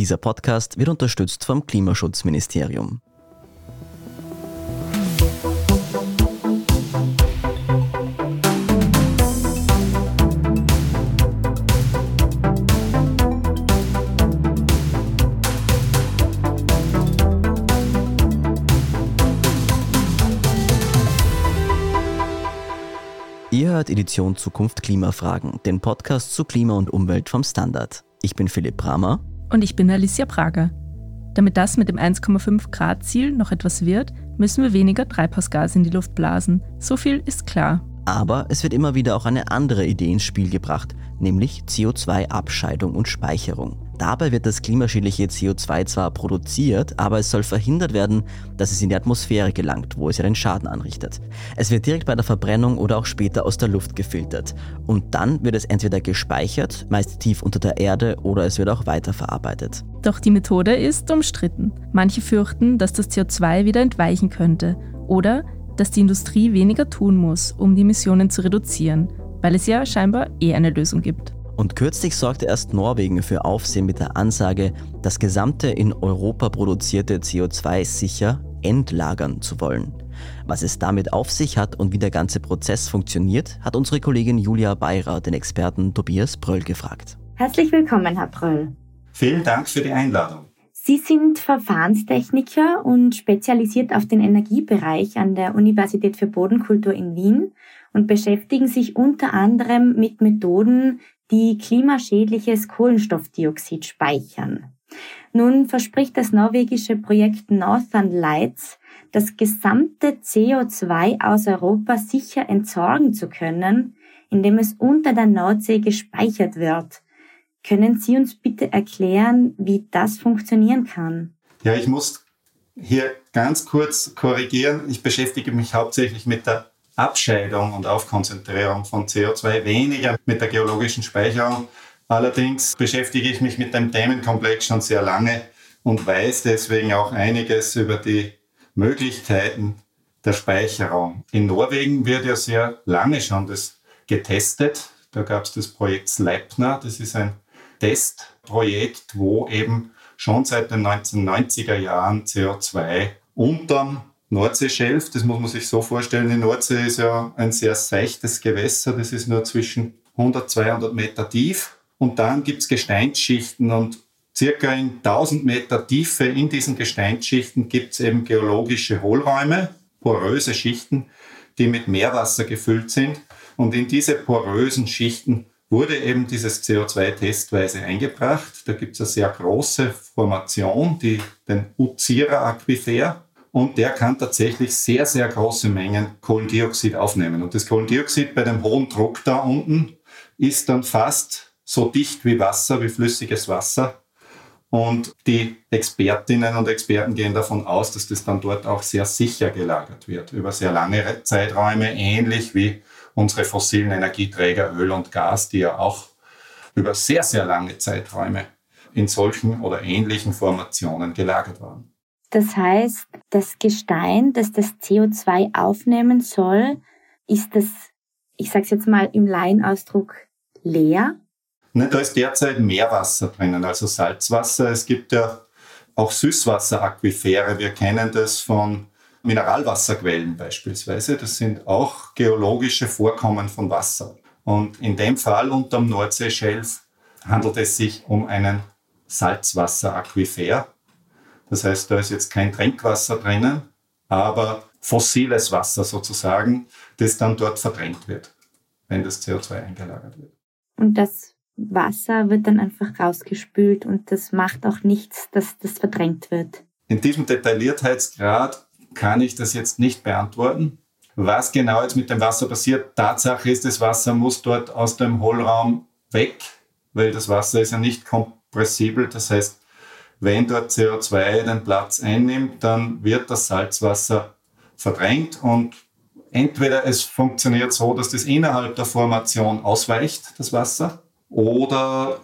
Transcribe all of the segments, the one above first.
Dieser Podcast wird unterstützt vom Klimaschutzministerium. Ihr hört Edition Zukunft Klimafragen, den Podcast zu Klima und Umwelt vom Standard. Ich bin Philipp Bramer. Und ich bin Alicia Prager. Damit das mit dem 1,5 Grad Ziel noch etwas wird, müssen wir weniger Treibhausgas in die Luft blasen. So viel ist klar. Aber es wird immer wieder auch eine andere Idee ins Spiel gebracht, nämlich CO2-Abscheidung und Speicherung. Dabei wird das klimaschädliche CO2 zwar produziert, aber es soll verhindert werden, dass es in die Atmosphäre gelangt, wo es ja den Schaden anrichtet. Es wird direkt bei der Verbrennung oder auch später aus der Luft gefiltert. Und dann wird es entweder gespeichert, meist tief unter der Erde, oder es wird auch weiterverarbeitet. Doch die Methode ist umstritten. Manche fürchten, dass das CO2 wieder entweichen könnte oder dass die Industrie weniger tun muss, um die Emissionen zu reduzieren, weil es ja scheinbar eh eine Lösung gibt. Und kürzlich sorgte erst Norwegen für Aufsehen mit der Ansage, das gesamte in Europa produzierte CO2 sicher entlagern zu wollen. Was es damit auf sich hat und wie der ganze Prozess funktioniert, hat unsere Kollegin Julia Beirer den Experten Tobias Bröll gefragt. Herzlich willkommen, Herr Bröll. Vielen Dank für die Einladung. Sie sind Verfahrenstechniker und spezialisiert auf den Energiebereich an der Universität für Bodenkultur in Wien und beschäftigen sich unter anderem mit Methoden, die klimaschädliches Kohlenstoffdioxid speichern. Nun verspricht das norwegische Projekt Northern Lights, das gesamte CO2 aus Europa sicher entsorgen zu können, indem es unter der Nordsee gespeichert wird. Können Sie uns bitte erklären, wie das funktionieren kann? Ja, ich muss hier ganz kurz korrigieren. Ich beschäftige mich hauptsächlich mit der Abscheidung und Aufkonzentrierung von CO2, weniger mit der geologischen Speicherung. Allerdings beschäftige ich mich mit dem Themenkomplex schon sehr lange und weiß deswegen auch einiges über die Möglichkeiten der Speicherung. In Norwegen wird ja sehr lange schon das getestet. Da gab es das Projekt Sleipner. Das ist ein Testprojekt, wo eben schon seit den 1990er Jahren CO2 unterm Nordseeschelf, das muss man sich so vorstellen, die Nordsee ist ja ein sehr seichtes Gewässer, das ist nur zwischen 100, 200 Meter tief. Und dann gibt es Gesteinsschichten und circa in 1000 Meter Tiefe in diesen Gesteinsschichten gibt es eben geologische Hohlräume, poröse Schichten, die mit Meerwasser gefüllt sind. Und in diese porösen Schichten wurde eben dieses CO2 testweise eingebracht. Da gibt es eine sehr große Formation, die, den Uzira-Aquifer und der kann tatsächlich sehr, sehr große Mengen Kohlendioxid aufnehmen. Und das Kohlendioxid bei dem hohen Druck da unten ist dann fast so dicht wie Wasser, wie flüssiges Wasser. Und die Expertinnen und Experten gehen davon aus, dass das dann dort auch sehr sicher gelagert wird, über sehr lange Zeiträume, ähnlich wie unsere fossilen Energieträger Öl und Gas, die ja auch über sehr, sehr lange Zeiträume in solchen oder ähnlichen Formationen gelagert waren. Das heißt, das Gestein, das das CO2 aufnehmen soll, ist das, ich sage es jetzt mal im Laienausdruck, leer? Ne, da ist derzeit Meerwasser drinnen, also Salzwasser. Es gibt ja auch Süßwasseraquifere. Wir kennen das von Mineralwasserquellen beispielsweise. Das sind auch geologische Vorkommen von Wasser. Und in dem Fall unterm Nordseeschelf handelt es sich um einen Salzwasseraquifer. Das heißt, da ist jetzt kein Trinkwasser drinnen, aber fossiles Wasser sozusagen, das dann dort verdrängt wird, wenn das CO2 eingelagert wird. Und das Wasser wird dann einfach rausgespült und das macht auch nichts, dass das verdrängt wird. In diesem Detailliertheitsgrad kann ich das jetzt nicht beantworten. Was genau jetzt mit dem Wasser passiert, Tatsache ist, das Wasser muss dort aus dem Hohlraum weg, weil das Wasser ist ja nicht kompressibel. Das heißt, wenn dort CO2 den Platz einnimmt, dann wird das Salzwasser verdrängt und entweder es funktioniert so, dass das innerhalb der Formation ausweicht, das Wasser, oder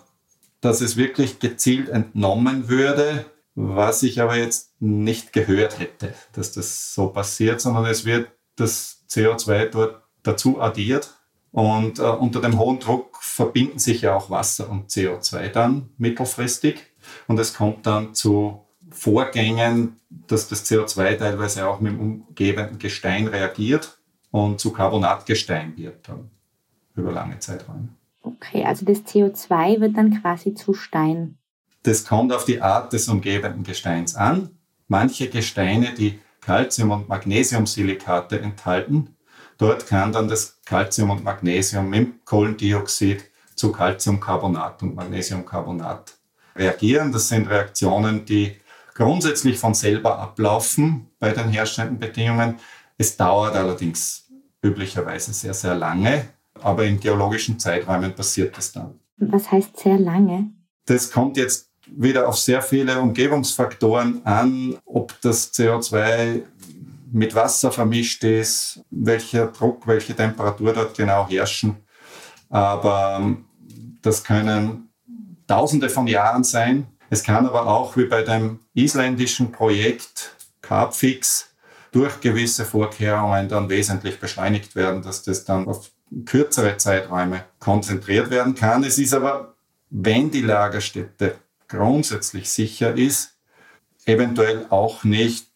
dass es wirklich gezielt entnommen würde, was ich aber jetzt nicht gehört hätte, dass das so passiert, sondern es wird das CO2 dort dazu addiert und äh, unter dem hohen Druck verbinden sich ja auch Wasser und CO2 dann mittelfristig. Und es kommt dann zu Vorgängen, dass das CO2 teilweise auch mit dem umgebenden Gestein reagiert und zu Carbonatgestein wird dann über lange Zeiträume. Okay, also das CO2 wird dann quasi zu Stein. Das kommt auf die Art des umgebenden Gesteins an. Manche Gesteine, die Calcium- und Magnesiumsilikate enthalten, dort kann dann das Calcium und Magnesium mit Kohlendioxid zu Calciumcarbonat und Magnesiumcarbonat reagieren. Das sind Reaktionen, die grundsätzlich von selber ablaufen bei den herrschenden Bedingungen. Es dauert allerdings üblicherweise sehr, sehr lange, aber in geologischen Zeiträumen passiert das dann. Was heißt sehr lange? Das kommt jetzt wieder auf sehr viele Umgebungsfaktoren an, ob das CO2 mit Wasser vermischt ist, welcher Druck, welche Temperatur dort genau herrschen. Aber das können Tausende von Jahren sein. Es kann aber auch wie bei dem isländischen Projekt Carbfix durch gewisse Vorkehrungen dann wesentlich beschleunigt werden, dass das dann auf kürzere Zeiträume konzentriert werden kann. Es ist aber, wenn die Lagerstätte grundsätzlich sicher ist, eventuell auch nicht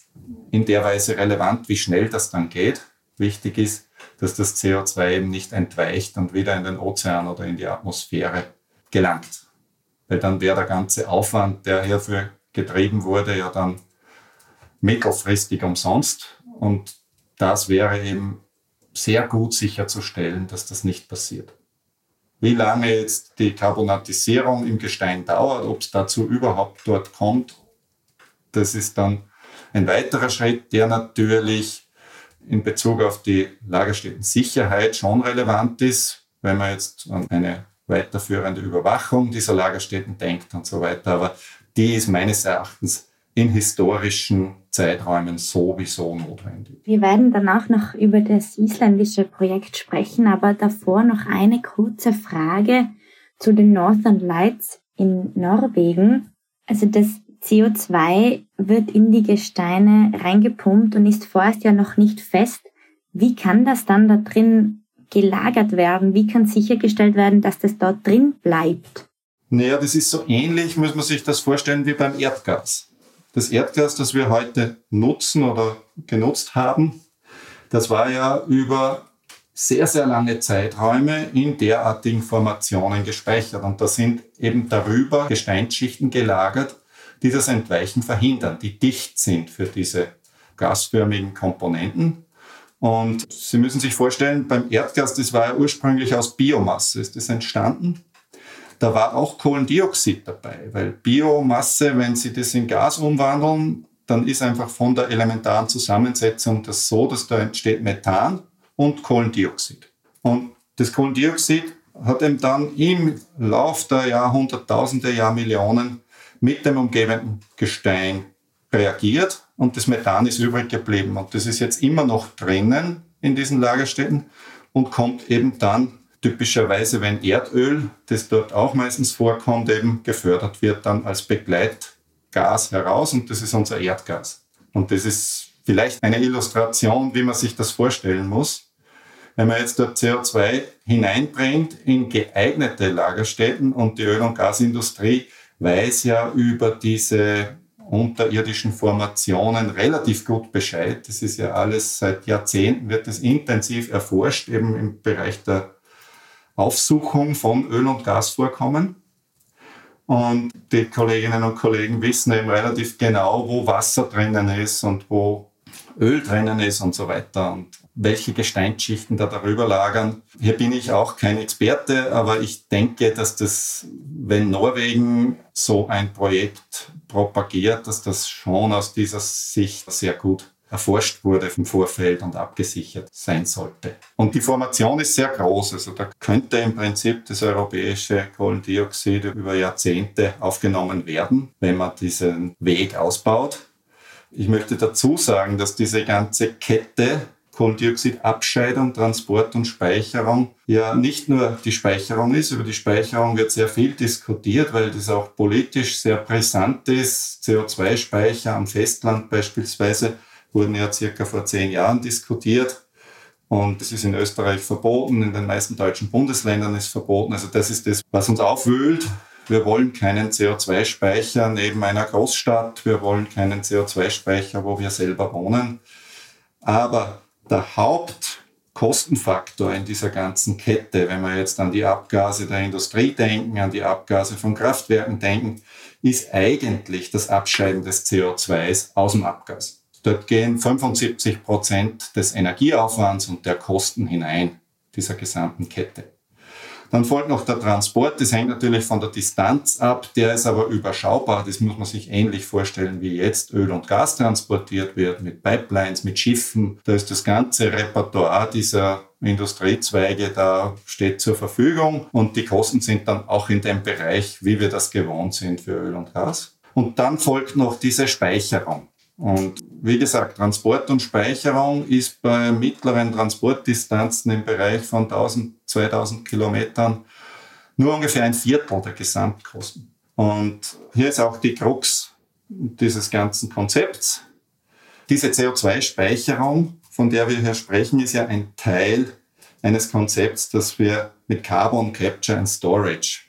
in der Weise relevant, wie schnell das dann geht. Wichtig ist, dass das CO2 eben nicht entweicht und wieder in den Ozean oder in die Atmosphäre gelangt. Weil dann wäre der ganze Aufwand, der hierfür getrieben wurde, ja dann mittelfristig umsonst. Und das wäre eben sehr gut sicherzustellen, dass das nicht passiert. Wie lange jetzt die Karbonatisierung im Gestein dauert, ob es dazu überhaupt dort kommt, das ist dann ein weiterer Schritt, der natürlich in Bezug auf die Lagerstätten-Sicherheit schon relevant ist, wenn man jetzt an eine weiterführende Überwachung dieser Lagerstätten denkt und so weiter. Aber die ist meines Erachtens in historischen Zeiträumen sowieso notwendig. Wir werden danach noch über das isländische Projekt sprechen, aber davor noch eine kurze Frage zu den Northern Lights in Norwegen. Also das CO2 wird in die Gesteine reingepumpt und ist vorerst ja noch nicht fest. Wie kann das dann da drin gelagert werden? Wie kann sichergestellt werden, dass das dort drin bleibt? Naja, das ist so ähnlich, muss man sich das vorstellen, wie beim Erdgas. Das Erdgas, das wir heute nutzen oder genutzt haben, das war ja über sehr, sehr lange Zeiträume in derartigen Formationen gespeichert. Und da sind eben darüber Gesteinsschichten gelagert, die das Entweichen verhindern, die dicht sind für diese gasförmigen Komponenten. Und Sie müssen sich vorstellen, beim Erdgas, das war ja ursprünglich aus Biomasse, ist das entstanden. Da war auch Kohlendioxid dabei, weil Biomasse, wenn Sie das in Gas umwandeln, dann ist einfach von der elementaren Zusammensetzung das so, dass da entsteht Methan und Kohlendioxid. Und das Kohlendioxid hat eben dann im Lauf der Jahrhunderttausende, Jahrmillionen mit dem umgebenden Gestein reagiert und das Methan ist übrig geblieben. Und das ist jetzt immer noch drinnen in diesen Lagerstätten und kommt eben dann typischerweise, wenn Erdöl, das dort auch meistens vorkommt, eben gefördert wird, dann als Begleitgas heraus und das ist unser Erdgas. Und das ist vielleicht eine Illustration, wie man sich das vorstellen muss. Wenn man jetzt dort CO2 hineinbringt in geeignete Lagerstätten und die Öl- und Gasindustrie weiß ja über diese unterirdischen Formationen relativ gut Bescheid. Das ist ja alles seit Jahrzehnten, wird das intensiv erforscht, eben im Bereich der Aufsuchung von Öl- und Gasvorkommen. Und die Kolleginnen und Kollegen wissen eben relativ genau, wo Wasser drinnen ist und wo Öl drinnen ist und so weiter. Und welche Gesteinsschichten da darüber lagern. Hier bin ich auch kein Experte, aber ich denke, dass das, wenn Norwegen so ein Projekt propagiert, dass das schon aus dieser Sicht sehr gut erforscht wurde im Vorfeld und abgesichert sein sollte. Und die Formation ist sehr groß. Also da könnte im Prinzip das europäische Kohlendioxid über Jahrzehnte aufgenommen werden, wenn man diesen Weg ausbaut. Ich möchte dazu sagen, dass diese ganze Kette Kohlendioxidabscheidung, Transport und Speicherung ja nicht nur die Speicherung ist. Über die Speicherung wird sehr viel diskutiert, weil das auch politisch sehr brisant ist. CO2-Speicher am Festland beispielsweise wurden ja circa vor zehn Jahren diskutiert. Und es ist in Österreich verboten, in den meisten deutschen Bundesländern ist verboten. Also das ist das, was uns aufwühlt, Wir wollen keinen CO2-Speicher neben einer Großstadt. Wir wollen keinen CO2-Speicher, wo wir selber wohnen. Aber der Hauptkostenfaktor in dieser ganzen Kette, wenn wir jetzt an die Abgase der Industrie denken, an die Abgase von Kraftwerken denken, ist eigentlich das Abscheiden des CO2s aus dem Abgas. Dort gehen 75 Prozent des Energieaufwands und der Kosten hinein, dieser gesamten Kette. Dann folgt noch der Transport. Das hängt natürlich von der Distanz ab. Der ist aber überschaubar. Das muss man sich ähnlich vorstellen, wie jetzt Öl und Gas transportiert wird, mit Pipelines, mit Schiffen. Da ist das ganze Repertoire dieser Industriezweige da steht zur Verfügung und die Kosten sind dann auch in dem Bereich, wie wir das gewohnt sind für Öl und Gas. Und dann folgt noch diese Speicherung. Und wie gesagt, Transport und Speicherung ist bei mittleren Transportdistanzen im Bereich von 1000, 2000 Kilometern nur ungefähr ein Viertel der Gesamtkosten. Und hier ist auch die Krux dieses ganzen Konzepts. Diese CO2-Speicherung, von der wir hier sprechen, ist ja ein Teil eines Konzepts, das wir mit Carbon Capture and Storage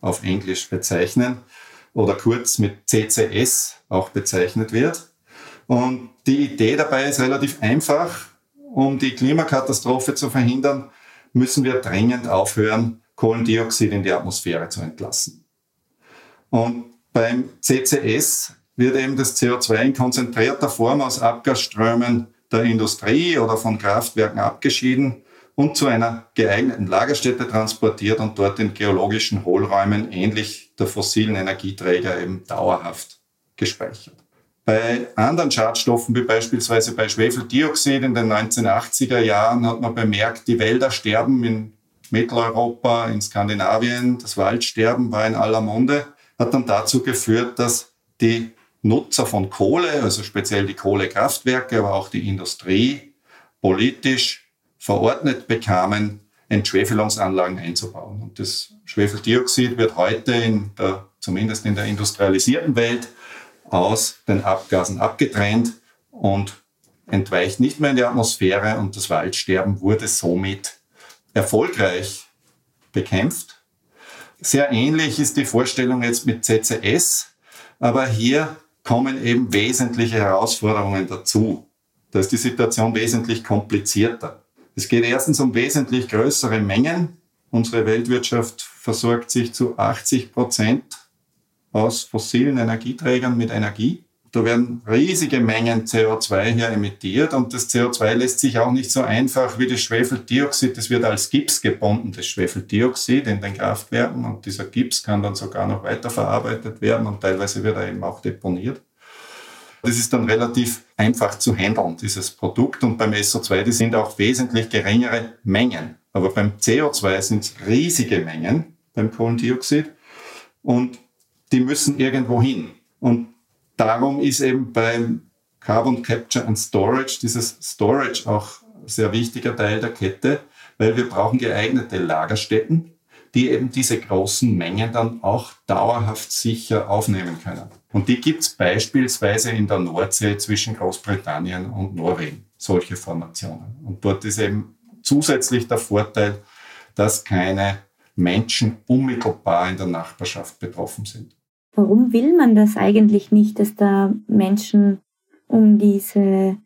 auf Englisch bezeichnen oder kurz mit CCS auch bezeichnet wird. Und die Idee dabei ist relativ einfach. Um die Klimakatastrophe zu verhindern, müssen wir dringend aufhören, Kohlendioxid in die Atmosphäre zu entlassen. Und beim CCS wird eben das CO2 in konzentrierter Form aus Abgasströmen der Industrie oder von Kraftwerken abgeschieden und zu einer geeigneten Lagerstätte transportiert und dort in geologischen Hohlräumen ähnlich der fossilen Energieträger eben dauerhaft gespeichert. Bei anderen Schadstoffen, wie beispielsweise bei Schwefeldioxid in den 1980er Jahren, hat man bemerkt, die Wälder sterben in Mitteleuropa, in Skandinavien. Das Waldsterben war in aller Munde, hat dann dazu geführt, dass die Nutzer von Kohle, also speziell die Kohlekraftwerke, aber auch die Industrie, politisch verordnet bekamen, Entschwefelungsanlagen einzubauen. Und das Schwefeldioxid wird heute in der, zumindest in der industrialisierten Welt aus den Abgasen abgetrennt und entweicht nicht mehr in die Atmosphäre und das Waldsterben wurde somit erfolgreich bekämpft. Sehr ähnlich ist die Vorstellung jetzt mit CCS, aber hier kommen eben wesentliche Herausforderungen dazu. Da ist die Situation wesentlich komplizierter. Es geht erstens um wesentlich größere Mengen. Unsere Weltwirtschaft versorgt sich zu 80 Prozent aus fossilen Energieträgern mit Energie. Da werden riesige Mengen CO2 hier emittiert und das CO2 lässt sich auch nicht so einfach wie das Schwefeldioxid, das wird als Gips gebunden, das Schwefeldioxid in den Kraftwerken und dieser Gips kann dann sogar noch weiterverarbeitet werden und teilweise wird er eben auch deponiert. Das ist dann relativ einfach zu handeln, dieses Produkt. Und beim SO2, die sind auch wesentlich geringere Mengen. Aber beim CO2 sind es riesige Mengen, beim Kohlendioxid. Und die müssen irgendwo hin. Und darum ist eben beim Carbon Capture and Storage dieses Storage auch sehr wichtiger Teil der Kette, weil wir brauchen geeignete Lagerstätten, die eben diese großen Mengen dann auch dauerhaft sicher aufnehmen können. Und die gibt es beispielsweise in der Nordsee zwischen Großbritannien und Norwegen, solche Formationen. Und dort ist eben zusätzlich der Vorteil, dass keine Menschen unmittelbar in der Nachbarschaft betroffen sind. Warum will man das eigentlich nicht, dass da Menschen um diese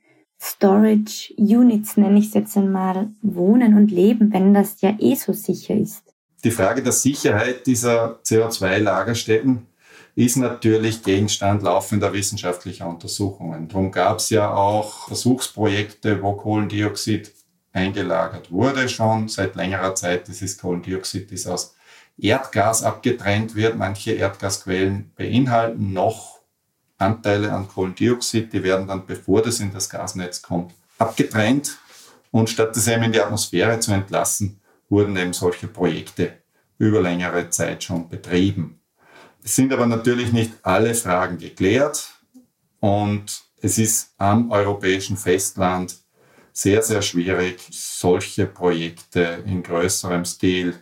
Storage Units, nenne ich es jetzt einmal, wohnen und leben, wenn das ja eh so sicher ist? Die Frage der Sicherheit dieser CO2-Lagerstätten ist natürlich Gegenstand laufender wissenschaftlicher Untersuchungen. Darum gab es ja auch Versuchsprojekte, wo Kohlendioxid eingelagert wurde schon seit längerer Zeit. Dieses Kohlendioxid ist aus Erdgas abgetrennt wird. Manche Erdgasquellen beinhalten noch Anteile an Kohlendioxid, die werden dann, bevor das in das Gasnetz kommt, abgetrennt. Und statt das eben in die Atmosphäre zu entlassen, wurden eben solche Projekte über längere Zeit schon betrieben. Es sind aber natürlich nicht alle Fragen geklärt und es ist am europäischen Festland sehr, sehr schwierig, solche Projekte in größerem Stil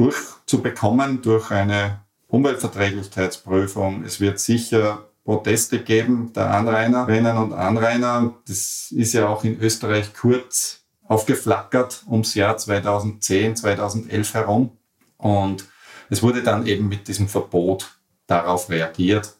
durchzubekommen durch eine Umweltverträglichkeitsprüfung. Es wird sicher Proteste geben der Anrainerinnen und Anrainer. Das ist ja auch in Österreich kurz aufgeflackert ums Jahr 2010, 2011 herum. Und Es wurde dann eben mit diesem Verbot darauf reagiert,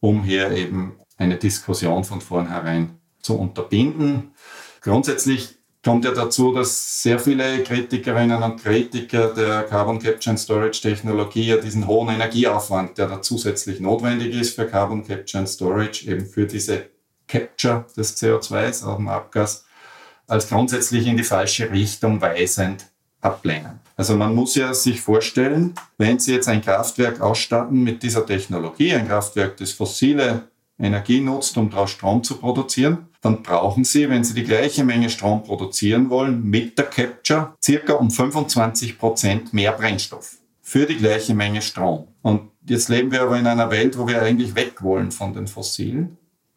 um hier eben eine Diskussion von vornherein zu unterbinden. Grundsätzlich kommt ja dazu, dass sehr viele Kritikerinnen und Kritiker der Carbon Capture and Storage Technologie ja diesen hohen Energieaufwand, der da zusätzlich notwendig ist für Carbon Capture and Storage, eben für diese Capture des CO2s aus dem Abgas, als grundsätzlich in die falsche Richtung weisend ablehnen. Also man muss ja sich vorstellen, wenn Sie jetzt ein Kraftwerk ausstatten mit dieser Technologie, ein Kraftwerk, das fossile Energie nutzt, um daraus Strom zu produzieren, dann brauchen Sie, wenn Sie die gleiche Menge Strom produzieren wollen, mit der Capture circa um 25 Prozent mehr Brennstoff für die gleiche Menge Strom. Und jetzt leben wir aber in einer Welt, wo wir eigentlich weg wollen von den Fossilen.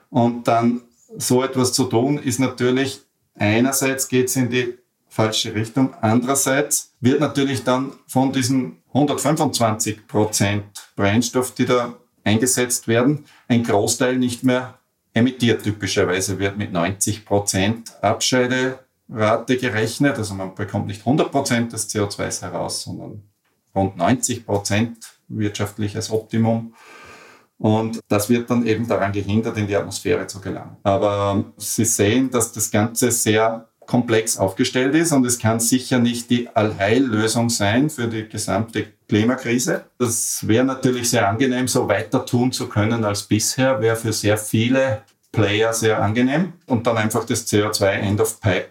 Und dann so etwas zu tun, ist natürlich einerseits geht es in die falsche Richtung, andererseits wird natürlich dann von diesen 125 Prozent Brennstoff, die da eingesetzt werden, ein Großteil nicht mehr emittiert. Typischerweise wird mit 90 Prozent Abscheiderate gerechnet. Also man bekommt nicht 100 Prozent des CO2s heraus, sondern rund 90 Prozent wirtschaftliches Optimum. Und das wird dann eben daran gehindert, in die Atmosphäre zu gelangen. Aber Sie sehen, dass das Ganze sehr komplex aufgestellt ist und es kann sicher nicht die Allheillösung sein für die gesamte Klimakrise. Das wäre natürlich sehr angenehm, so weiter tun zu können als bisher, wäre für sehr viele Player sehr angenehm und dann einfach das CO2 End of Pipe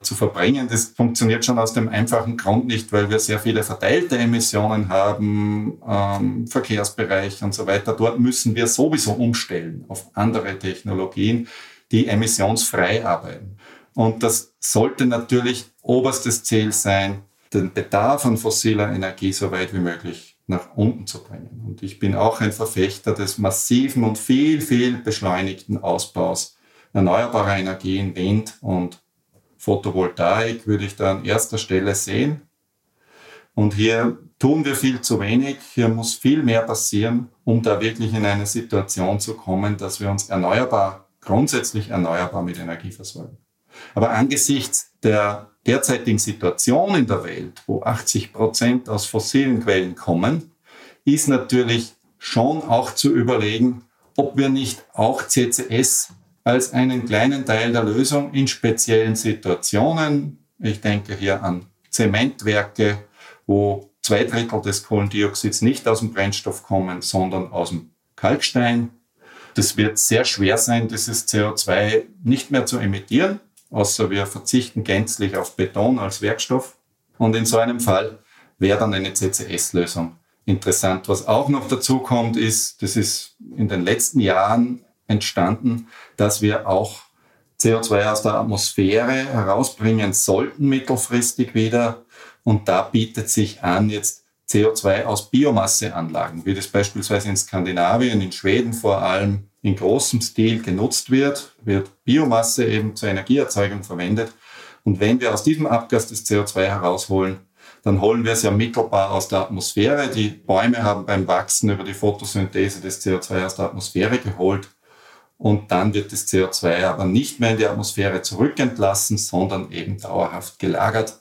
zu verbringen. Das funktioniert schon aus dem einfachen Grund nicht, weil wir sehr viele verteilte Emissionen haben, ähm, Verkehrsbereich und so weiter. Dort müssen wir sowieso umstellen auf andere Technologien, die emissionsfrei arbeiten. Und das sollte natürlich oberstes Ziel sein, den Bedarf an fossiler Energie so weit wie möglich nach unten zu bringen. Und ich bin auch ein Verfechter des massiven und viel, viel beschleunigten Ausbaus erneuerbarer Energien, Wind und Photovoltaik würde ich da an erster Stelle sehen. Und hier tun wir viel zu wenig. Hier muss viel mehr passieren, um da wirklich in eine Situation zu kommen, dass wir uns erneuerbar, grundsätzlich erneuerbar mit Energie versorgen. Aber angesichts der derzeitigen Situation in der Welt, wo 80 Prozent aus fossilen Quellen kommen, ist natürlich schon auch zu überlegen, ob wir nicht auch CCS als einen kleinen Teil der Lösung in speziellen Situationen, ich denke hier an Zementwerke, wo zwei Drittel des Kohlendioxids nicht aus dem Brennstoff kommen, sondern aus dem Kalkstein. Das wird sehr schwer sein, dieses CO2 nicht mehr zu emittieren außer wir verzichten gänzlich auf Beton als Werkstoff. Und in so einem Fall wäre dann eine CCS-Lösung interessant. Was auch noch dazu kommt, ist, das ist in den letzten Jahren entstanden, dass wir auch CO2 aus der Atmosphäre herausbringen sollten mittelfristig wieder. Und da bietet sich an, jetzt CO2 aus Biomasseanlagen, wie das beispielsweise in Skandinavien, in Schweden vor allem in großem Stil genutzt wird, wird Biomasse eben zur Energieerzeugung verwendet. Und wenn wir aus diesem Abgas das CO2 herausholen, dann holen wir es ja mittelbar aus der Atmosphäre. Die Bäume haben beim Wachsen über die Photosynthese das CO2 aus der Atmosphäre geholt. Und dann wird das CO2 aber nicht mehr in die Atmosphäre zurückentlassen, sondern eben dauerhaft gelagert.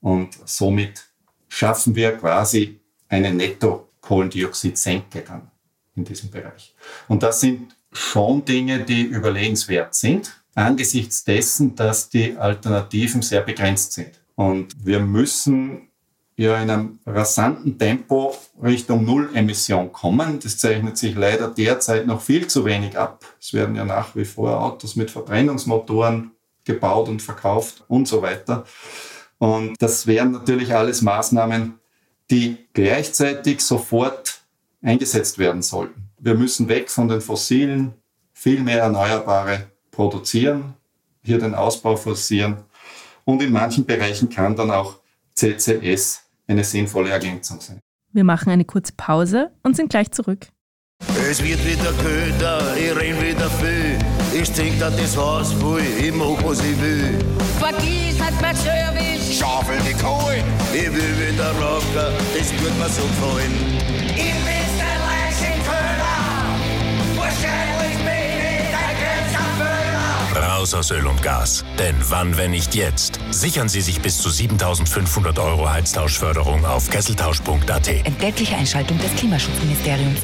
Und somit schaffen wir quasi eine Netto-Kohlendioxid-Senke dann in diesem Bereich. Und das sind schon Dinge, die überlegenswert sind, angesichts dessen, dass die Alternativen sehr begrenzt sind. Und wir müssen ja in einem rasanten Tempo Richtung Nullemission kommen. Das zeichnet sich leider derzeit noch viel zu wenig ab. Es werden ja nach wie vor Autos mit Verbrennungsmotoren gebaut und verkauft und so weiter. Und das wären natürlich alles Maßnahmen, die gleichzeitig sofort eingesetzt werden sollten. Wir müssen weg von den fossilen, viel mehr Erneuerbare produzieren, hier den Ausbau forcieren und in manchen Bereichen kann dann auch CCS eine sinnvolle Ergänzung sein. Wir machen eine kurze Pause und sind gleich zurück. Es wird wieder köder, ich renn wieder viel. Ich trink da das Haus voll, ich mach was ich will. Vergiss nicht mein Service, Schaufel die Kohle, ich will wieder rocken, das wird mir so gefallen. ich bin's der Leichenköder. Wahrscheinlich bin ich größter Föhler. Raus aus Öl und Gas. Denn wann, wenn nicht jetzt? Sichern Sie sich bis zu 7500 Euro Heiztauschförderung auf kesseltausch.at. Entgeltliche Einschaltung des Klimaschutzministeriums.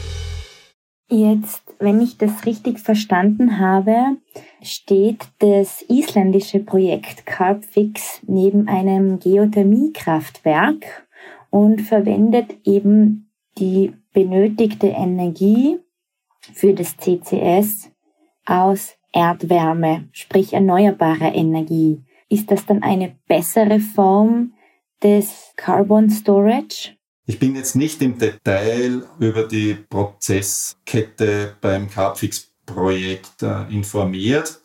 Jetzt, wenn ich das richtig verstanden habe, steht das isländische Projekt Carbfix neben einem Geothermiekraftwerk und verwendet eben die benötigte Energie für das CCS aus Erdwärme, sprich erneuerbarer Energie. Ist das dann eine bessere Form des Carbon Storage? Ich bin jetzt nicht im Detail über die Prozesskette beim Carbfix-Projekt äh, informiert.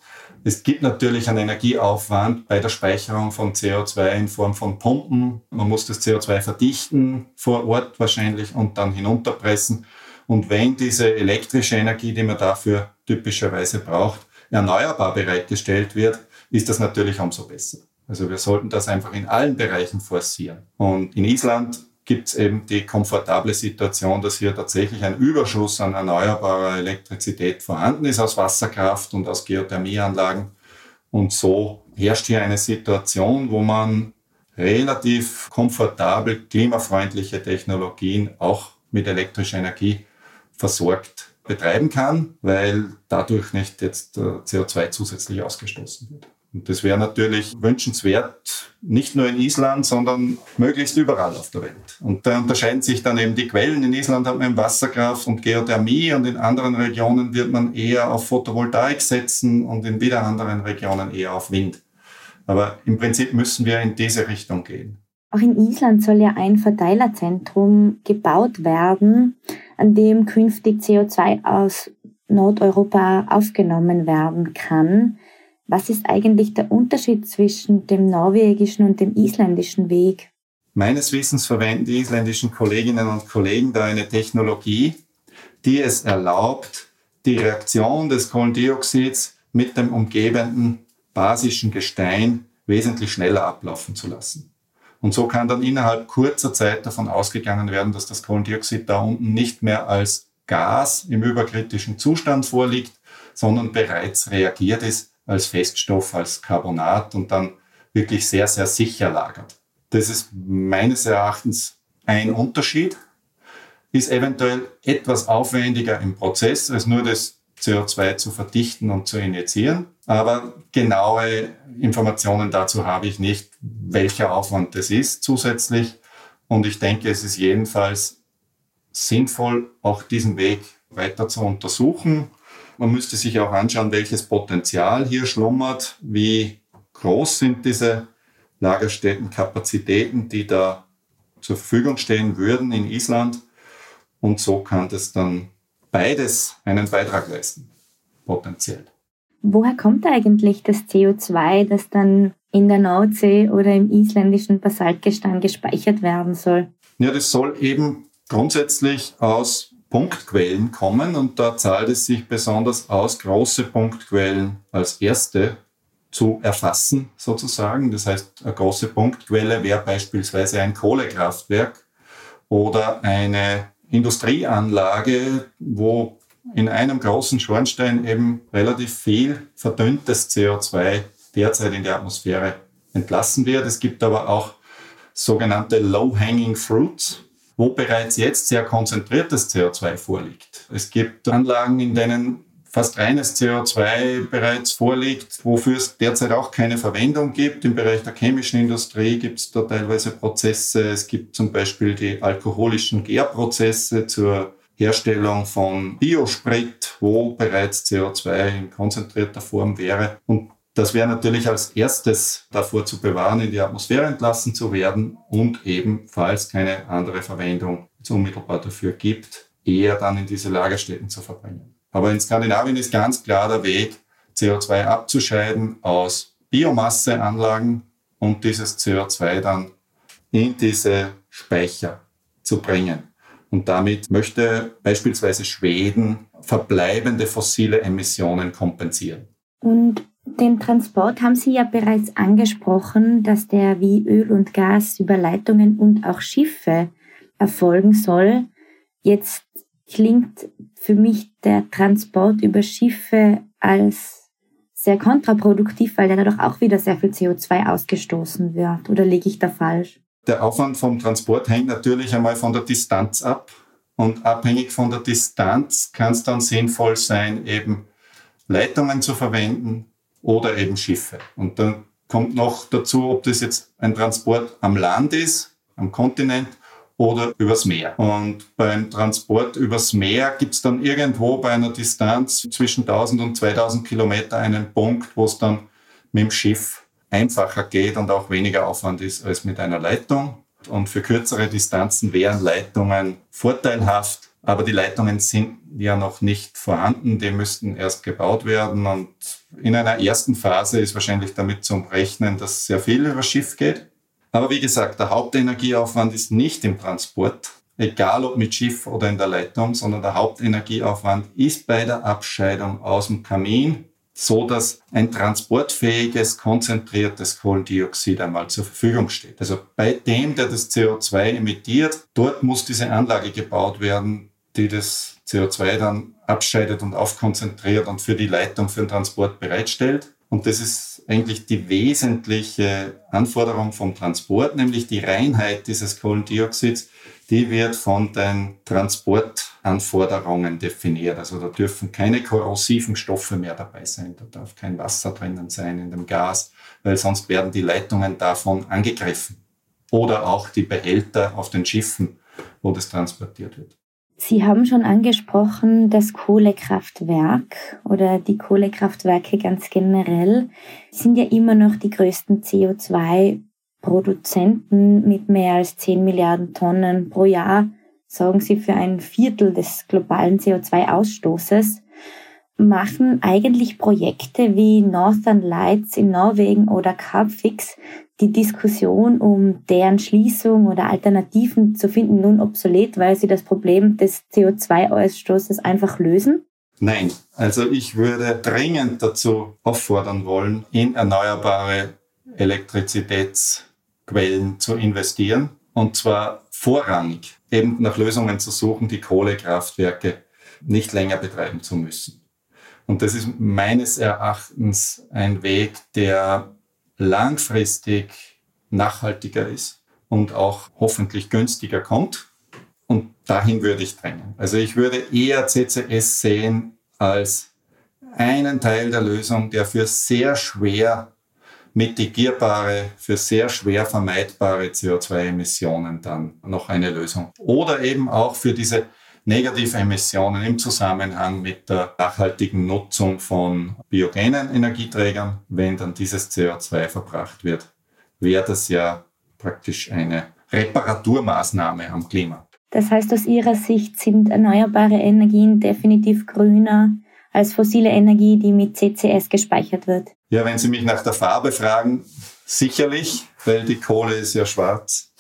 Es gibt natürlich einen Energieaufwand bei der Speicherung von CO2 in Form von Pumpen. Man muss das CO2 verdichten vor Ort wahrscheinlich und dann hinunterpressen. Und wenn diese elektrische Energie, die man dafür typischerweise braucht, erneuerbar bereitgestellt wird, ist das natürlich umso besser. Also wir sollten das einfach in allen Bereichen forcieren. Und in Island gibt es eben die komfortable Situation, dass hier tatsächlich ein Überschuss an erneuerbarer Elektrizität vorhanden ist aus Wasserkraft und aus Geothermieanlagen. Und so herrscht hier eine Situation, wo man relativ komfortabel klimafreundliche Technologien auch mit elektrischer Energie versorgt betreiben kann, weil dadurch nicht jetzt CO2 zusätzlich ausgestoßen wird. Und das wäre natürlich wünschenswert, nicht nur in Island, sondern möglichst überall auf der Welt. Und da unterscheiden sich dann eben die Quellen. In Island hat man Wasserkraft und Geothermie und in anderen Regionen wird man eher auf Photovoltaik setzen und in wieder anderen Regionen eher auf Wind. Aber im Prinzip müssen wir in diese Richtung gehen. Auch in Island soll ja ein Verteilerzentrum gebaut werden, an dem künftig CO2 aus Nordeuropa aufgenommen werden kann. Was ist eigentlich der Unterschied zwischen dem norwegischen und dem isländischen Weg? Meines Wissens verwenden die isländischen Kolleginnen und Kollegen da eine Technologie, die es erlaubt, die Reaktion des Kohlendioxids mit dem umgebenden basischen Gestein wesentlich schneller ablaufen zu lassen. Und so kann dann innerhalb kurzer Zeit davon ausgegangen werden, dass das Kohlendioxid da unten nicht mehr als Gas im überkritischen Zustand vorliegt, sondern bereits reagiert ist als Feststoff, als Carbonat und dann wirklich sehr, sehr sicher lagert. Das ist meines Erachtens ein Unterschied, ist eventuell etwas aufwendiger im Prozess als nur das CO2 zu verdichten und zu injizieren. Aber genaue Informationen dazu habe ich nicht, welcher Aufwand das ist zusätzlich. Und ich denke, es ist jedenfalls sinnvoll, auch diesen Weg weiter zu untersuchen. Man müsste sich auch anschauen, welches Potenzial hier schlummert, wie groß sind diese Lagerstättenkapazitäten, die da zur Verfügung stehen würden in Island. Und so kann das dann beides einen Beitrag leisten, potenziell. Woher kommt eigentlich das CO2, das dann in der Nordsee oder im isländischen Basaltgestein gespeichert werden soll? Ja, das soll eben grundsätzlich aus Punktquellen kommen und da zahlt es sich besonders aus, große Punktquellen als erste zu erfassen sozusagen. Das heißt, eine große Punktquelle wäre beispielsweise ein Kohlekraftwerk oder eine Industrieanlage, wo in einem großen Schornstein eben relativ viel verdünntes CO2 derzeit in die Atmosphäre entlassen wird. Es gibt aber auch sogenannte Low-Hanging Fruits, wo bereits jetzt sehr konzentriertes CO2 vorliegt. Es gibt Anlagen, in denen fast reines CO2 bereits vorliegt, wofür es derzeit auch keine Verwendung gibt. Im Bereich der chemischen Industrie gibt es da teilweise Prozesse. Es gibt zum Beispiel die alkoholischen Gärprozesse zur Herstellung von Biosprit, wo bereits CO2 in konzentrierter Form wäre. Und das wäre natürlich als erstes davor zu bewahren, in die Atmosphäre entlassen zu werden und eben, falls keine andere Verwendung unmittelbar dafür gibt, eher dann in diese Lagerstätten zu verbringen. Aber in Skandinavien ist ganz klar der Weg, CO2 abzuscheiden aus Biomasseanlagen und dieses CO2 dann in diese Speicher zu bringen. Und damit möchte beispielsweise Schweden verbleibende fossile Emissionen kompensieren. Und den Transport haben Sie ja bereits angesprochen, dass der wie Öl und Gas über Leitungen und auch Schiffe erfolgen soll. Jetzt klingt für mich der Transport über Schiffe als sehr kontraproduktiv, weil dadurch auch wieder sehr viel CO2 ausgestoßen wird. Oder liege ich da falsch? Der Aufwand vom Transport hängt natürlich einmal von der Distanz ab. Und abhängig von der Distanz kann es dann sinnvoll sein, eben Leitungen zu verwenden oder eben Schiffe. Und dann kommt noch dazu, ob das jetzt ein Transport am Land ist, am Kontinent oder übers Meer. Und beim Transport übers Meer gibt es dann irgendwo bei einer Distanz zwischen 1000 und 2000 Kilometer einen Punkt, wo es dann mit dem Schiff einfacher geht und auch weniger Aufwand ist als mit einer Leitung. Und für kürzere Distanzen wären Leitungen vorteilhaft. Aber die Leitungen sind ja noch nicht vorhanden. Die müssten erst gebaut werden. Und in einer ersten Phase ist wahrscheinlich damit zu rechnen, dass sehr viel über Schiff geht. Aber wie gesagt, der Hauptenergieaufwand ist nicht im Transport, egal ob mit Schiff oder in der Leitung, sondern der Hauptenergieaufwand ist bei der Abscheidung aus dem Kamin so dass ein transportfähiges, konzentriertes Kohlendioxid einmal zur Verfügung steht. Also bei dem, der das CO2 emittiert, dort muss diese Anlage gebaut werden, die das CO2 dann abscheidet und aufkonzentriert und für die Leitung für den Transport bereitstellt. Und das ist eigentlich die wesentliche Anforderung vom Transport, nämlich die Reinheit dieses Kohlendioxids die wird von den Transportanforderungen definiert. Also da dürfen keine korrosiven Stoffe mehr dabei sein. Da darf kein Wasser drinnen sein in dem Gas, weil sonst werden die Leitungen davon angegriffen. Oder auch die Behälter auf den Schiffen, wo das transportiert wird. Sie haben schon angesprochen, das Kohlekraftwerk oder die Kohlekraftwerke ganz generell sind ja immer noch die größten CO2 Produzenten mit mehr als 10 Milliarden Tonnen pro Jahr sorgen sie für ein Viertel des globalen CO2-Ausstoßes, machen eigentlich Projekte wie Northern Lights in Norwegen oder Carbfix die Diskussion um deren Schließung oder Alternativen zu finden nun obsolet, weil sie das Problem des CO2-Ausstoßes einfach lösen? Nein, also ich würde dringend dazu auffordern wollen, in erneuerbare Elektrizitäts Quellen zu investieren und zwar vorrangig eben nach Lösungen zu suchen, die Kohlekraftwerke nicht länger betreiben zu müssen. Und das ist meines Erachtens ein Weg, der langfristig nachhaltiger ist und auch hoffentlich günstiger kommt. Und dahin würde ich drängen. Also ich würde eher CCS sehen als einen Teil der Lösung, der für sehr schwer mitigierbare, für sehr schwer vermeidbare CO2-Emissionen dann noch eine Lösung. Oder eben auch für diese Negativemissionen im Zusammenhang mit der nachhaltigen Nutzung von biogenen Energieträgern, wenn dann dieses CO2 verbracht wird, wäre das ja praktisch eine Reparaturmaßnahme am Klima. Das heißt, aus Ihrer Sicht sind erneuerbare Energien definitiv grüner als fossile Energie, die mit CCS gespeichert wird? Ja, wenn Sie mich nach der Farbe fragen, sicherlich, weil die Kohle ist ja schwarz.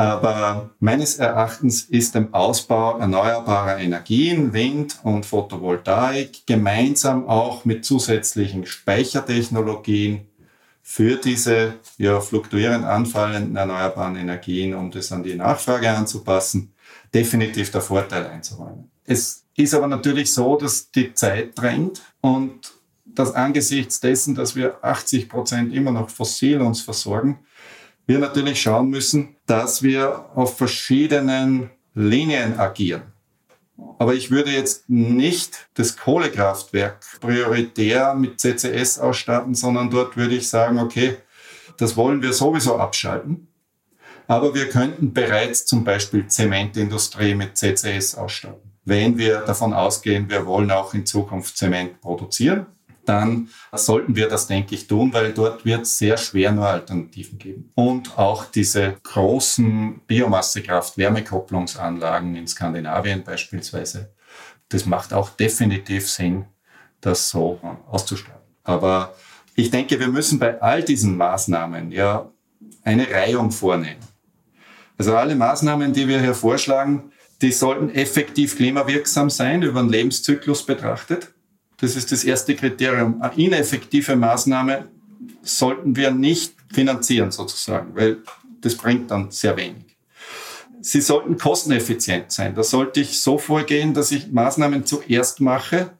Aber meines Erachtens ist dem Ausbau erneuerbarer Energien, Wind und Photovoltaik, gemeinsam auch mit zusätzlichen Speichertechnologien für diese ja, fluktuierend anfallenden erneuerbaren Energien, um das an die Nachfrage anzupassen, definitiv der Vorteil einzuräumen. Es ist aber natürlich so, dass die Zeit drängt und dass angesichts dessen, dass wir 80 Prozent immer noch fossil uns versorgen, wir natürlich schauen müssen, dass wir auf verschiedenen Linien agieren. Aber ich würde jetzt nicht das Kohlekraftwerk prioritär mit CCS ausstatten, sondern dort würde ich sagen, okay, das wollen wir sowieso abschalten. Aber wir könnten bereits zum Beispiel Zementindustrie mit CCS ausstatten wenn wir davon ausgehen, wir wollen auch in Zukunft Zement produzieren, dann sollten wir das, denke ich, tun, weil dort wird es sehr schwer nur Alternativen geben. Und auch diese großen Biomassekraft-Wärmekopplungsanlagen in Skandinavien beispielsweise, das macht auch definitiv Sinn, das so auszustatten. Aber ich denke, wir müssen bei all diesen Maßnahmen ja eine Reihung vornehmen. Also alle Maßnahmen, die wir hier vorschlagen, die sollten effektiv klimawirksam sein, über den Lebenszyklus betrachtet. Das ist das erste Kriterium. Eine ineffektive Maßnahme sollten wir nicht finanzieren sozusagen, weil das bringt dann sehr wenig. Sie sollten kosteneffizient sein. Da sollte ich so vorgehen, dass ich Maßnahmen zuerst mache,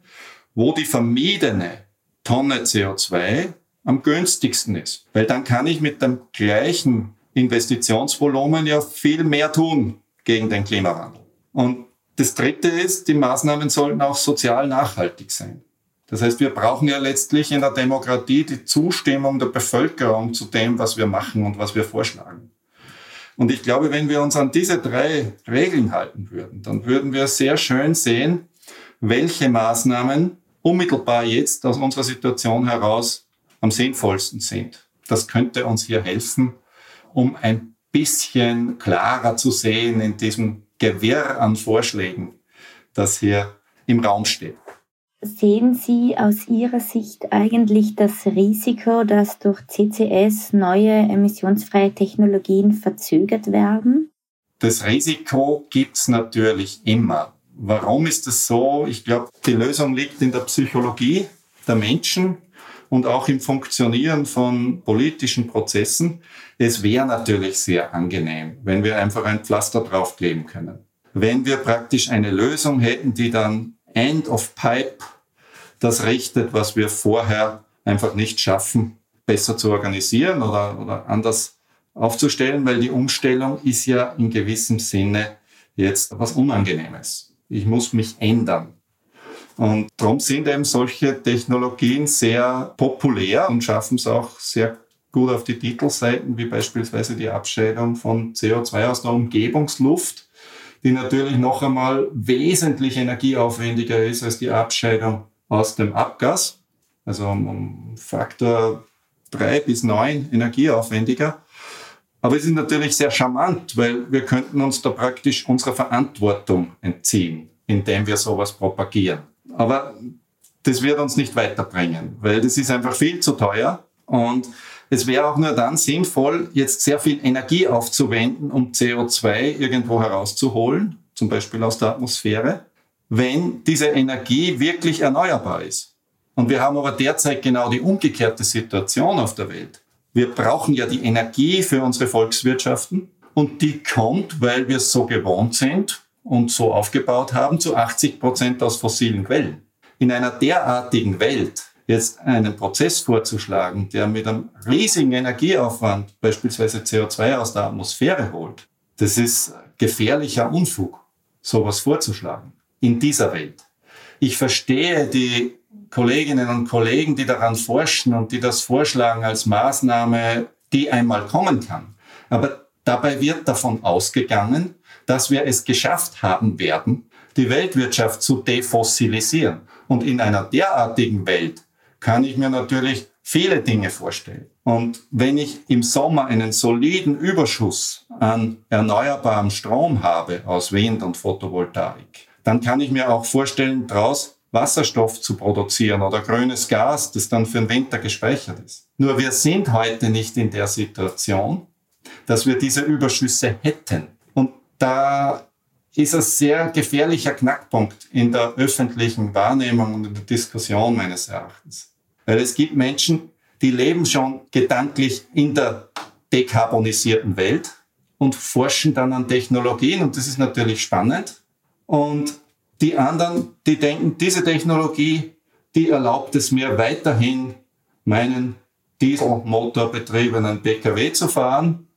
wo die vermiedene Tonne CO2 am günstigsten ist. Weil dann kann ich mit dem gleichen Investitionsvolumen ja viel mehr tun gegen den Klimawandel. Und das Dritte ist, die Maßnahmen sollten auch sozial nachhaltig sein. Das heißt, wir brauchen ja letztlich in der Demokratie die Zustimmung der Bevölkerung zu dem, was wir machen und was wir vorschlagen. Und ich glaube, wenn wir uns an diese drei Regeln halten würden, dann würden wir sehr schön sehen, welche Maßnahmen unmittelbar jetzt aus unserer Situation heraus am sinnvollsten sind. Das könnte uns hier helfen, um ein bisschen klarer zu sehen in diesem Gewirr an Vorschlägen, das hier im Raum steht. Sehen Sie aus Ihrer Sicht eigentlich das Risiko, dass durch CCS neue emissionsfreie Technologien verzögert werden? Das Risiko gibt es natürlich immer. Warum ist das so? Ich glaube, die Lösung liegt in der Psychologie der Menschen und auch im Funktionieren von politischen Prozessen. Es wäre natürlich sehr angenehm, wenn wir einfach ein Pflaster draufkleben können. Wenn wir praktisch eine Lösung hätten, die dann End of Pipe das richtet, was wir vorher einfach nicht schaffen, besser zu organisieren oder, oder anders aufzustellen, weil die Umstellung ist ja in gewissem Sinne jetzt was Unangenehmes. Ich muss mich ändern. Und darum sind eben solche Technologien sehr populär und schaffen es auch sehr gut auf die Titelseiten, wie beispielsweise die Abscheidung von CO2 aus der Umgebungsluft, die natürlich noch einmal wesentlich energieaufwendiger ist als die Abscheidung aus dem Abgas, also um Faktor drei bis neun energieaufwendiger. Aber es ist natürlich sehr charmant, weil wir könnten uns da praktisch unserer Verantwortung entziehen, indem wir sowas propagieren. Aber das wird uns nicht weiterbringen, weil das ist einfach viel zu teuer und es wäre auch nur dann sinnvoll, jetzt sehr viel Energie aufzuwenden, um CO2 irgendwo herauszuholen, zum Beispiel aus der Atmosphäre, wenn diese Energie wirklich erneuerbar ist. Und wir haben aber derzeit genau die umgekehrte Situation auf der Welt. Wir brauchen ja die Energie für unsere Volkswirtschaften und die kommt, weil wir es so gewohnt sind und so aufgebaut haben, zu 80 Prozent aus fossilen Quellen. In einer derartigen Welt jetzt einen Prozess vorzuschlagen, der mit einem riesigen Energieaufwand beispielsweise CO2 aus der Atmosphäre holt, das ist gefährlicher Unfug, sowas vorzuschlagen in dieser Welt. Ich verstehe die Kolleginnen und Kollegen, die daran forschen und die das vorschlagen als Maßnahme, die einmal kommen kann. Aber dabei wird davon ausgegangen, dass wir es geschafft haben werden, die Weltwirtschaft zu defossilisieren. Und in einer derartigen Welt kann ich mir natürlich viele Dinge vorstellen. Und wenn ich im Sommer einen soliden Überschuss an erneuerbarem Strom habe aus Wind und Photovoltaik, dann kann ich mir auch vorstellen, daraus Wasserstoff zu produzieren oder grünes Gas, das dann für den Winter gespeichert ist. Nur wir sind heute nicht in der Situation, dass wir diese Überschüsse hätten. Und da ist ein sehr gefährlicher Knackpunkt in der öffentlichen Wahrnehmung und in der Diskussion meines Erachtens. Weil es gibt Menschen, die leben schon gedanklich in der dekarbonisierten Welt und forschen dann an Technologien und das ist natürlich spannend. Und die anderen, die denken, diese Technologie, die erlaubt es mir weiterhin, meinen dieselmotorbetriebenen PKW zu fahren,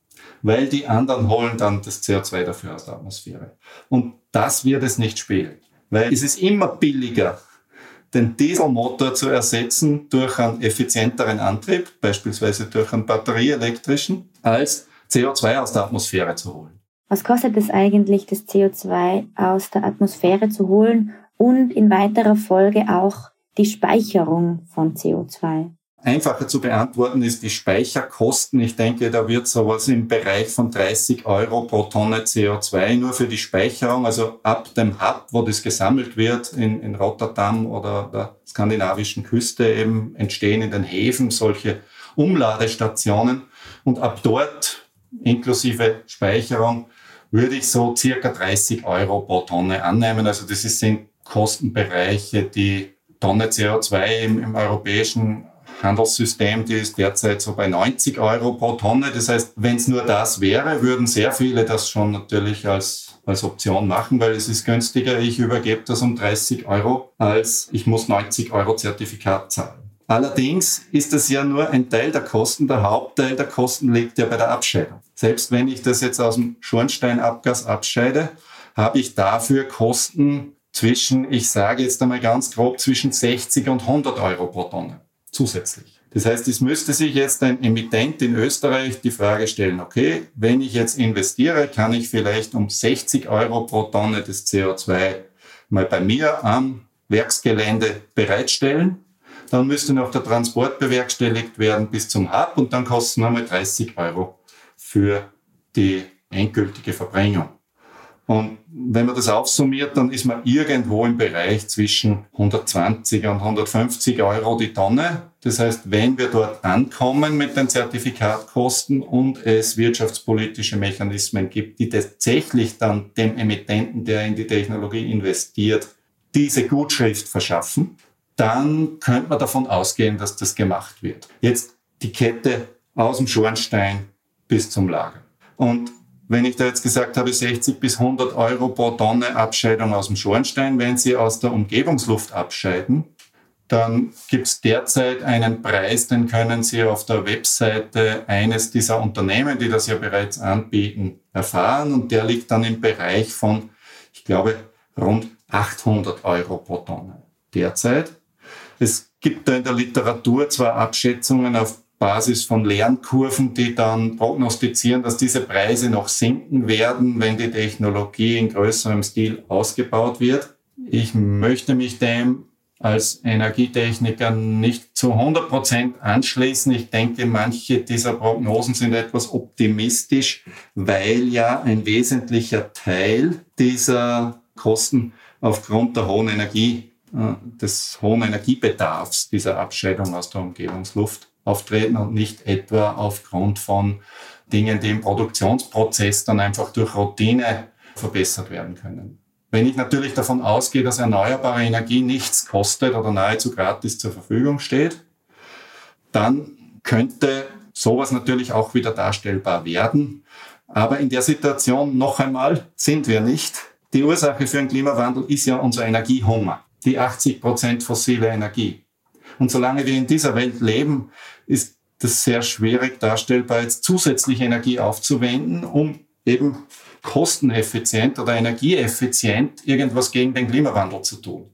weil die anderen holen dann das CO2 dafür aus der Atmosphäre. Und das wird es nicht spielen, weil es ist immer billiger, den Dieselmotor zu ersetzen durch einen effizienteren Antrieb, beispielsweise durch einen batterieelektrischen, als CO2 aus der Atmosphäre zu holen. Was kostet es eigentlich, das CO2 aus der Atmosphäre zu holen und in weiterer Folge auch die Speicherung von CO2? Einfacher zu beantworten ist die Speicherkosten. Ich denke, da wird sowas im Bereich von 30 Euro pro Tonne CO2 nur für die Speicherung, also ab dem Hub, wo das gesammelt wird, in, in Rotterdam oder der skandinavischen Küste eben entstehen in den Häfen solche Umladestationen und ab dort inklusive Speicherung würde ich so circa 30 Euro pro Tonne annehmen. Also das sind Kostenbereiche, die Tonne CO2 im, im europäischen Handelssystem, die ist derzeit so bei 90 Euro pro Tonne. Das heißt, wenn es nur das wäre, würden sehr viele das schon natürlich als, als Option machen, weil es ist günstiger, ich übergebe das um 30 Euro, als ich muss 90 Euro Zertifikat zahlen. Allerdings ist das ja nur ein Teil der Kosten. Der Hauptteil der Kosten liegt ja bei der Abscheidung. Selbst wenn ich das jetzt aus dem Schornsteinabgas abscheide, habe ich dafür Kosten zwischen, ich sage jetzt einmal ganz grob, zwischen 60 und 100 Euro pro Tonne zusätzlich. Das heißt, es müsste sich jetzt ein Emittent in Österreich die Frage stellen, okay, wenn ich jetzt investiere, kann ich vielleicht um 60 Euro pro Tonne des CO2 mal bei mir am Werksgelände bereitstellen. Dann müsste noch der Transport bewerkstelligt werden bis zum Hub und dann kosten nochmal 30 Euro für die endgültige Verbringung. Und wenn man das aufsummiert, dann ist man irgendwo im Bereich zwischen 120 und 150 Euro die Tonne. Das heißt, wenn wir dort ankommen mit den Zertifikatkosten und es wirtschaftspolitische Mechanismen gibt, die tatsächlich dann dem Emittenten, der in die Technologie investiert, diese Gutschrift verschaffen, dann könnte man davon ausgehen, dass das gemacht wird. Jetzt die Kette aus dem Schornstein bis zum Lager. Und wenn ich da jetzt gesagt habe, 60 bis 100 Euro pro Tonne Abscheidung aus dem Schornstein, wenn Sie aus der Umgebungsluft abscheiden, dann gibt es derzeit einen Preis, den können Sie auf der Webseite eines dieser Unternehmen, die das ja bereits anbieten, erfahren. Und der liegt dann im Bereich von, ich glaube, rund 800 Euro pro Tonne derzeit. Es gibt da in der Literatur zwar Abschätzungen auf Basis von Lernkurven, die dann prognostizieren, dass diese Preise noch sinken werden, wenn die Technologie in größerem Stil ausgebaut wird. Ich möchte mich dem als Energietechniker nicht zu 100 Prozent anschließen. Ich denke, manche dieser Prognosen sind etwas optimistisch, weil ja ein wesentlicher Teil dieser Kosten aufgrund der hohen Energie, äh, des hohen Energiebedarfs dieser Abscheidung aus der Umgebungsluft auftreten und nicht etwa aufgrund von Dingen, die im Produktionsprozess dann einfach durch Routine verbessert werden können. Wenn ich natürlich davon ausgehe, dass erneuerbare Energie nichts kostet oder nahezu gratis zur Verfügung steht, dann könnte sowas natürlich auch wieder darstellbar werden. Aber in der Situation noch einmal sind wir nicht. Die Ursache für den Klimawandel ist ja unser Energiehunger, die 80 Prozent fossile Energie. Und solange wir in dieser Welt leben, ist das sehr schwierig darstellbar, jetzt zusätzliche Energie aufzuwenden, um eben kosteneffizient oder energieeffizient irgendwas gegen den Klimawandel zu tun.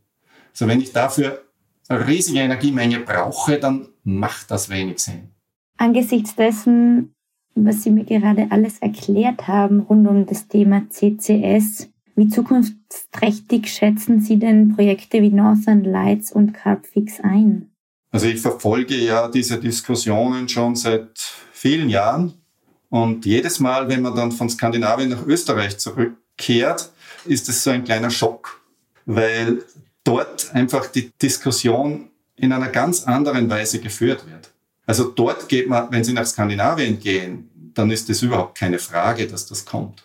Also wenn ich dafür eine riesige Energiemenge brauche, dann macht das wenig Sinn. Angesichts dessen, was Sie mir gerade alles erklärt haben rund um das Thema CCS, wie zukunftsträchtig schätzen Sie denn Projekte wie Northern Lights und Carbfix ein? Also ich verfolge ja diese Diskussionen schon seit vielen Jahren und jedes Mal, wenn man dann von Skandinavien nach Österreich zurückkehrt, ist es so ein kleiner Schock, weil dort einfach die Diskussion in einer ganz anderen Weise geführt wird. Also dort geht man, wenn Sie nach Skandinavien gehen, dann ist es überhaupt keine Frage, dass das kommt.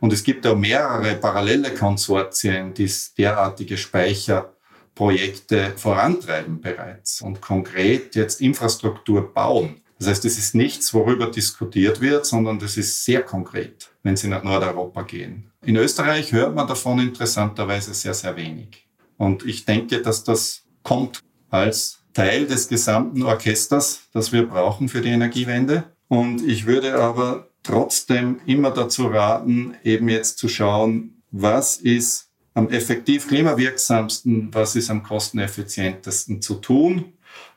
Und es gibt auch mehrere parallele Konsortien, die derartige Speicher Projekte vorantreiben bereits und konkret jetzt Infrastruktur bauen. Das heißt, es ist nichts, worüber diskutiert wird, sondern das ist sehr konkret, wenn Sie nach Nordeuropa gehen. In Österreich hört man davon interessanterweise sehr, sehr wenig. Und ich denke, dass das kommt als Teil des gesamten Orchesters, das wir brauchen für die Energiewende. Und ich würde aber trotzdem immer dazu raten, eben jetzt zu schauen, was ist am effektiv klimawirksamsten, was ist am kosteneffizientesten zu tun,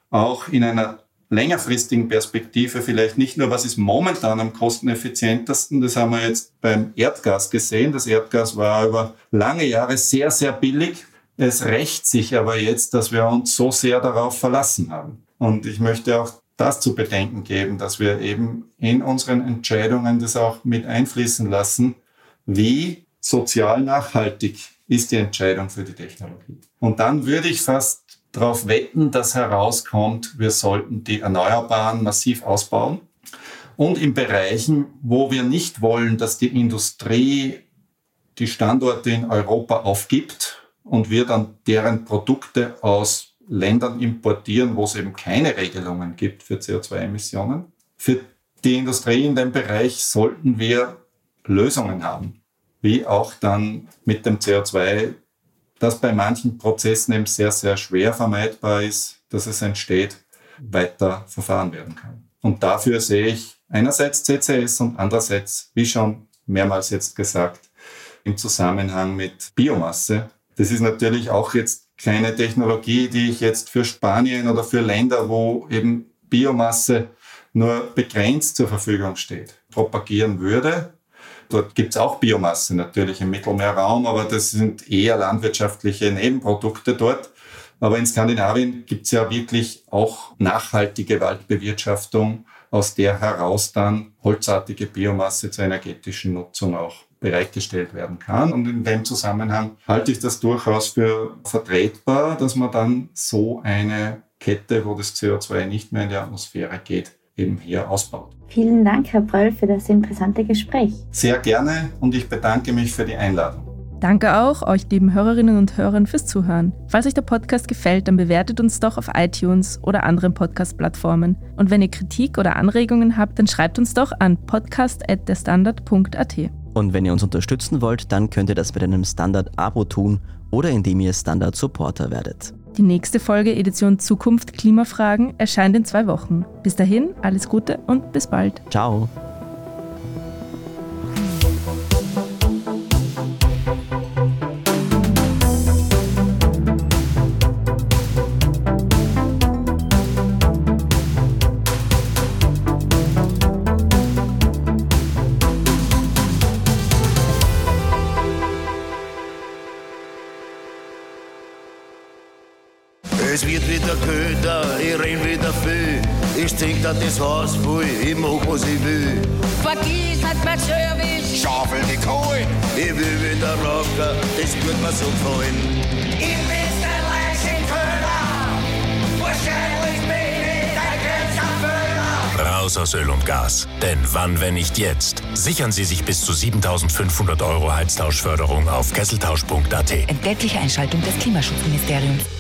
auch in einer längerfristigen Perspektive vielleicht nicht nur, was ist momentan am kosteneffizientesten, das haben wir jetzt beim Erdgas gesehen. Das Erdgas war über lange Jahre sehr, sehr billig. Es rächt sich aber jetzt, dass wir uns so sehr darauf verlassen haben. Und ich möchte auch das zu bedenken geben, dass wir eben in unseren Entscheidungen das auch mit einfließen lassen, wie sozial nachhaltig ist die Entscheidung für die Technologie. Und dann würde ich fast darauf wetten, dass herauskommt, wir sollten die Erneuerbaren massiv ausbauen. Und in Bereichen, wo wir nicht wollen, dass die Industrie die Standorte in Europa aufgibt und wir dann deren Produkte aus Ländern importieren, wo es eben keine Regelungen gibt für CO2-Emissionen. Für die Industrie in dem Bereich sollten wir Lösungen haben wie auch dann mit dem CO2, das bei manchen Prozessen eben sehr, sehr schwer vermeidbar ist. dass es entsteht, weiter verfahren werden kann. Und dafür sehe ich einerseits CCS und andererseits, wie schon mehrmals jetzt gesagt, im Zusammenhang mit Biomasse. Das ist natürlich auch jetzt keine Technologie, die ich jetzt für Spanien oder für Länder, wo eben Biomasse nur begrenzt zur Verfügung steht, propagieren würde. Dort gibt es auch Biomasse natürlich im Mittelmeerraum, aber das sind eher landwirtschaftliche Nebenprodukte dort. Aber in Skandinavien gibt es ja wirklich auch nachhaltige Waldbewirtschaftung, aus der heraus dann holzartige Biomasse zur energetischen Nutzung auch bereitgestellt werden kann. Und in dem Zusammenhang halte ich das durchaus für vertretbar, dass man dann so eine Kette, wo das CO2 nicht mehr in die Atmosphäre geht, eben hier ausbaut. Vielen Dank, Herr Bröll, für das interessante Gespräch. Sehr gerne und ich bedanke mich für die Einladung. Danke auch euch, lieben Hörerinnen und Hörern, fürs Zuhören. Falls euch der Podcast gefällt, dann bewertet uns doch auf iTunes oder anderen Podcast-Plattformen. Und wenn ihr Kritik oder Anregungen habt, dann schreibt uns doch an podcast.derstandard.at. Und wenn ihr uns unterstützen wollt, dann könnt ihr das mit einem Standard-Abo tun oder indem ihr Standard-Supporter werdet. Die nächste Folge Edition Zukunft Klimafragen erscheint in zwei Wochen. Bis dahin, alles Gute und bis bald. Ciao. Da das Haus voll, ich mach was ich will. Vergiss nicht mein Service. Schaufel die Kohle, ich will wieder rocken, das wird mir so gefallen. Ich bin der Leichenköder. Wahrscheinlich bin ich ein Grenzerfüller. Raus aus Öl und Gas. Denn wann, wenn nicht jetzt? Sichern Sie sich bis zu 7500 Euro Heiztauschförderung auf kesseltausch.at. Entgeltliche Einschaltung des Klimaschutzministeriums.